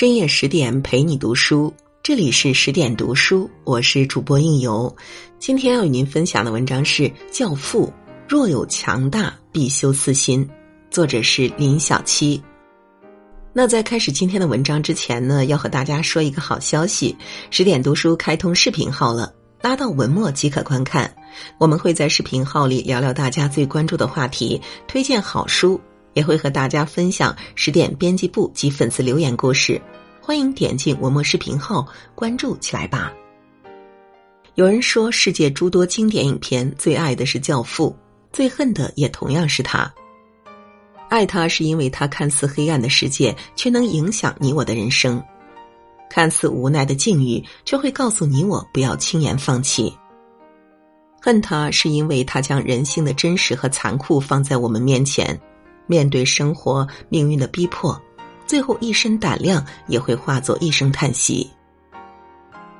深夜十点陪你读书，这里是十点读书，我是主播应由。今天要与您分享的文章是《教父》，若有强大，必修私心，作者是林小七。那在开始今天的文章之前呢，要和大家说一个好消息：十点读书开通视频号了，拉到文末即可观看。我们会在视频号里聊聊大家最关注的话题，推荐好书。也会和大家分享十点编辑部及粉丝留言故事，欢迎点进文末视频号关注起来吧。有人说，世界诸多经典影片，最爱的是《教父》，最恨的也同样是他。爱他是因为他看似黑暗的世界，却能影响你我的人生；看似无奈的境遇，却会告诉你我不要轻言放弃。恨他是因为他将人性的真实和残酷放在我们面前。面对生活命运的逼迫，最后一身胆量也会化作一声叹息。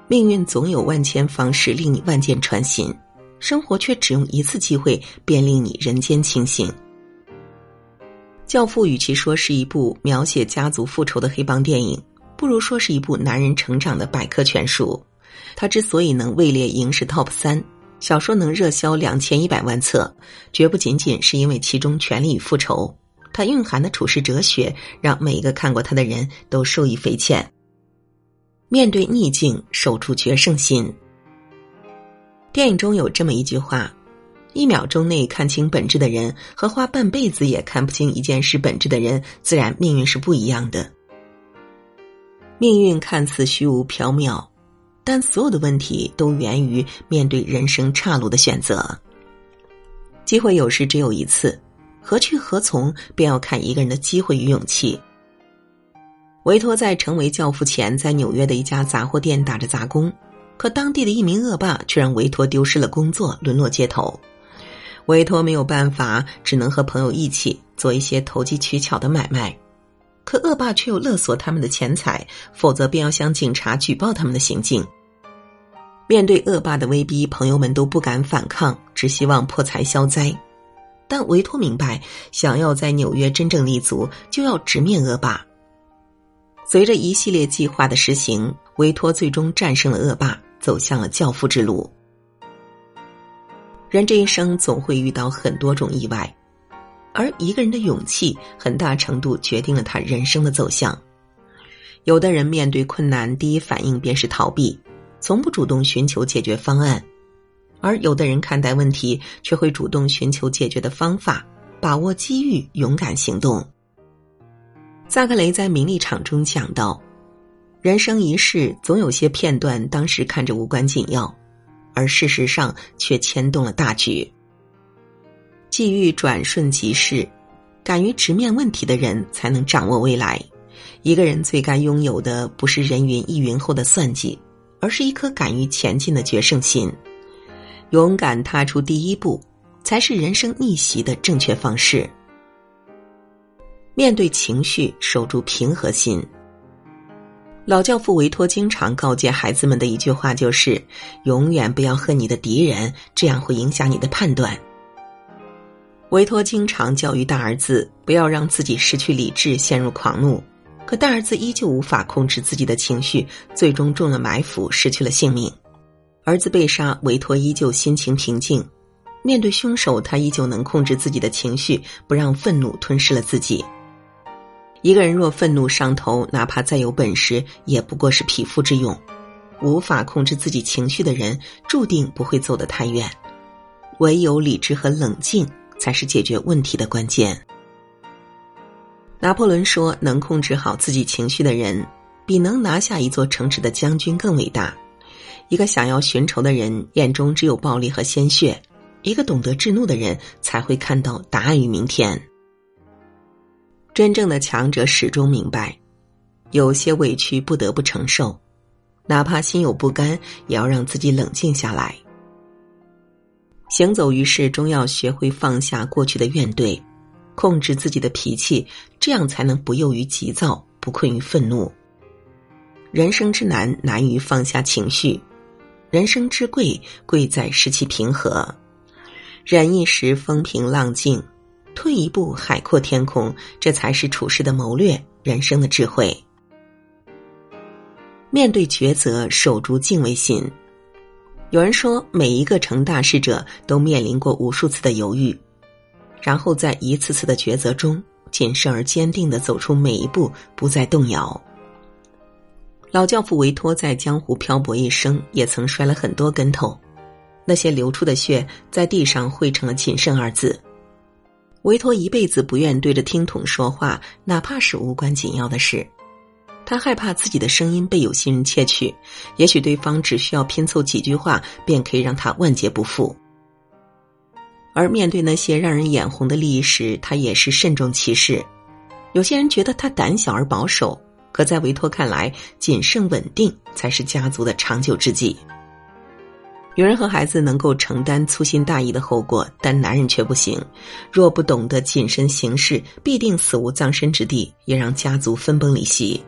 命运总有万千方式令你万箭穿心，生活却只用一次机会便令你人间清醒。教父与其说是一部描写家族复仇的黑帮电影，不如说是一部男人成长的百科全书。他之所以能位列影史 TOP 三。小说能热销两千一百万册，绝不仅仅是因为其中权力与复仇，它蕴含的处世哲学让每一个看过它的人都受益匪浅。面对逆境，守住决胜心。电影中有这么一句话：“一秒钟内看清本质的人，和花半辈子也看不清一件事本质的人，自然命运是不一样的。”命运看似虚无缥缈。但所有的问题都源于面对人生岔路的选择。机会有时只有一次，何去何从，便要看一个人的机会与勇气。维托在成为教父前，在纽约的一家杂货店打着杂工，可当地的一名恶霸却让维托丢失了工作，沦落街头。维托没有办法，只能和朋友一起做一些投机取巧的买卖。可恶霸却又勒索他们的钱财，否则便要向警察举报他们的行径。面对恶霸的威逼，朋友们都不敢反抗，只希望破财消灾。但维托明白，想要在纽约真正立足，就要直面恶霸。随着一系列计划的实行，维托最终战胜了恶霸，走向了教父之路。人这一生总会遇到很多种意外。而一个人的勇气，很大程度决定了他人生的走向。有的人面对困难，第一反应便是逃避，从不主动寻求解决方案；而有的人看待问题，却会主动寻求解决的方法，把握机遇，勇敢行动。萨克雷在《名利场》中讲到：人生一世，总有些片段，当时看着无关紧要，而事实上却牵动了大局。际遇转瞬即逝，敢于直面问题的人才能掌握未来。一个人最该拥有的，不是人云亦云后的算计，而是一颗敢于前进的决胜心。勇敢踏出第一步，才是人生逆袭的正确方式。面对情绪，守住平和心。老教父维托经常告诫孩子们的一句话就是：永远不要恨你的敌人，这样会影响你的判断。维托经常教育大儿子不要让自己失去理智，陷入狂怒。可大儿子依旧无法控制自己的情绪，最终中了埋伏，失去了性命。儿子被杀，维托依旧心情平静。面对凶手，他依旧能控制自己的情绪，不让愤怒吞噬了自己。一个人若愤怒上头，哪怕再有本事，也不过是匹夫之勇。无法控制自己情绪的人，注定不会走得太远。唯有理智和冷静。才是解决问题的关键。拿破仑说：“能控制好自己情绪的人，比能拿下一座城池的将军更伟大。”一个想要寻仇的人眼中只有暴力和鲜血，一个懂得制怒的人才会看到答案与明天。真正的强者始终明白，有些委屈不得不承受，哪怕心有不甘，也要让自己冷静下来。行走于世，终要学会放下过去的怨怼，控制自己的脾气，这样才能不囿于急躁，不困于愤怒。人生之难，难于放下情绪；人生之贵，贵在使其平和。忍一时风平浪静，退一步海阔天空，这才是处世的谋略，人生的智慧。面对抉择，守住敬畏心。有人说，每一个成大事者都面临过无数次的犹豫，然后在一次次的抉择中，谨慎而坚定的走出每一步，不再动摇。老教父维托在江湖漂泊一生，也曾摔了很多跟头，那些流出的血在地上汇成了“谨慎”二字。维托一辈子不愿对着听筒说话，哪怕是无关紧要的事。他害怕自己的声音被有心人窃取，也许对方只需要拼凑几句话，便可以让他万劫不复。而面对那些让人眼红的利益时，他也是慎重其事。有些人觉得他胆小而保守，可在维托看来，谨慎稳定才是家族的长久之计。女人和孩子能够承担粗心大意的后果，但男人却不行。若不懂得谨慎行事，必定死无葬身之地，也让家族分崩离析。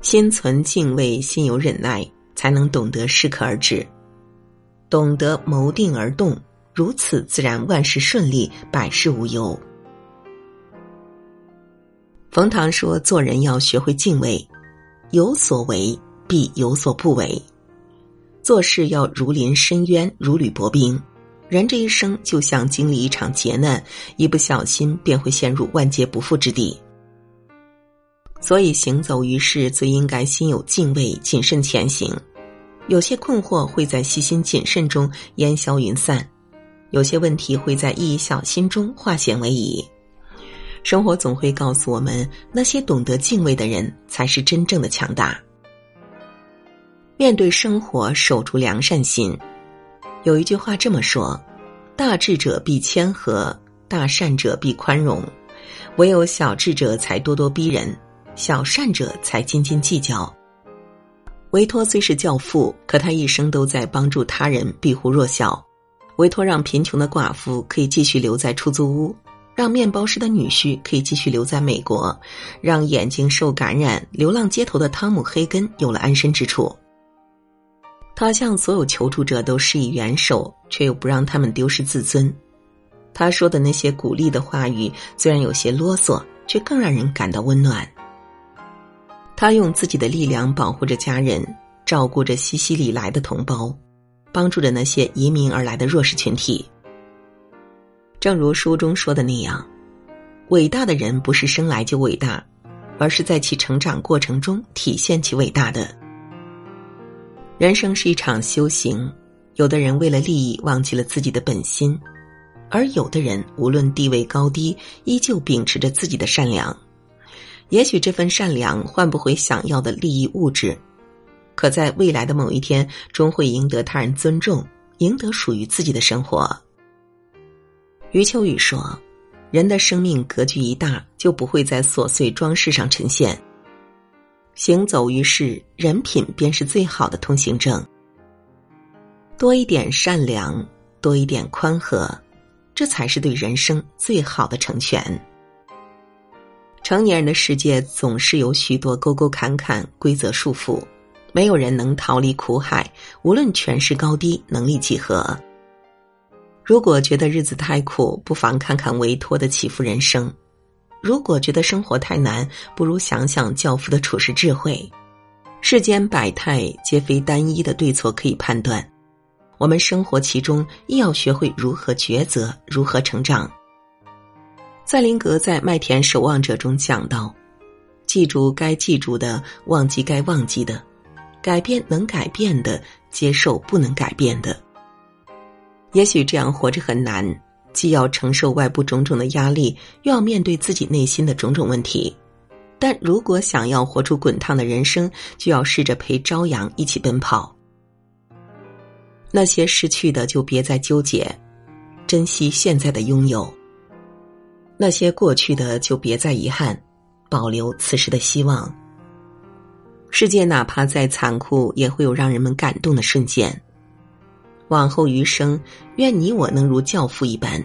心存敬畏，心有忍耐，才能懂得适可而止，懂得谋定而动，如此自然万事顺利，百事无忧。冯唐说：“做人要学会敬畏，有所为必有所不为。”做事要如临深渊，如履薄冰。人这一生就像经历一场劫难，一不小心便会陷入万劫不复之地。所以行走于世，最应该心有敬畏，谨慎前行。有些困惑会在细心谨慎中烟消云散，有些问题会在一小心中化险为夷。生活总会告诉我们，那些懂得敬畏的人，才是真正的强大。面对生活，守住良善心。有一句话这么说：“大智者必谦和，大善者必宽容，唯有小智者才咄咄逼人，小善者才斤斤计较。”维托虽是教父，可他一生都在帮助他人庇护弱小。维托让贫穷的寡妇可以继续留在出租屋，让面包师的女婿可以继续留在美国，让眼睛受感染、流浪街头的汤姆·黑根有了安身之处。他向所有求助者都施以援手，却又不让他们丢失自尊。他说的那些鼓励的话语，虽然有些啰嗦，却更让人感到温暖。他用自己的力量保护着家人，照顾着西西里来的同胞，帮助着那些移民而来的弱势群体。正如书中说的那样，伟大的人不是生来就伟大，而是在其成长过程中体现其伟大的。人生是一场修行，有的人为了利益忘记了自己的本心，而有的人无论地位高低，依旧秉持着自己的善良。也许这份善良换不回想要的利益物质，可在未来的某一天，终会赢得他人尊重，赢得属于自己的生活。余秋雨说：“人的生命格局一大，就不会在琐碎装饰上呈现。”行走于世，人品便是最好的通行证。多一点善良，多一点宽和，这才是对人生最好的成全。成年人的世界总是有许多沟沟坎坎、规则束缚，没有人能逃离苦海，无论权势高低、能力几何。如果觉得日子太苦，不妨看看维托的起伏人生。如果觉得生活太难，不如想想教父的处世智慧。世间百态皆非单一的对错可以判断，我们生活其中亦要学会如何抉择，如何成长。赛林格在《麦田守望者》中讲到：记住该记住的，忘记该忘记的，改变能改变的，接受不能改变的。也许这样活着很难。既要承受外部种种的压力，又要面对自己内心的种种问题。但如果想要活出滚烫的人生，就要试着陪朝阳一起奔跑。那些失去的就别再纠结，珍惜现在的拥有；那些过去的就别再遗憾，保留此时的希望。世界哪怕再残酷，也会有让人们感动的瞬间。往后余生，愿你我能如教父一般，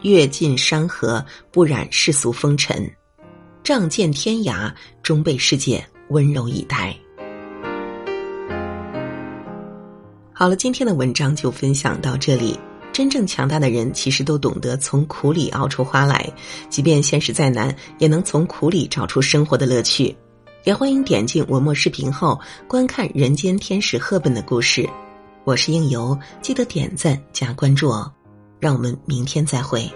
阅尽山河，不染世俗风尘，仗剑天涯，终被世界温柔以待。好了，今天的文章就分享到这里。真正强大的人，其实都懂得从苦里熬出花来，即便现实再难，也能从苦里找出生活的乐趣。也欢迎点进文末视频后观看人间天使赫本的故事。我是应由，记得点赞加关注哦。让我们明天再会。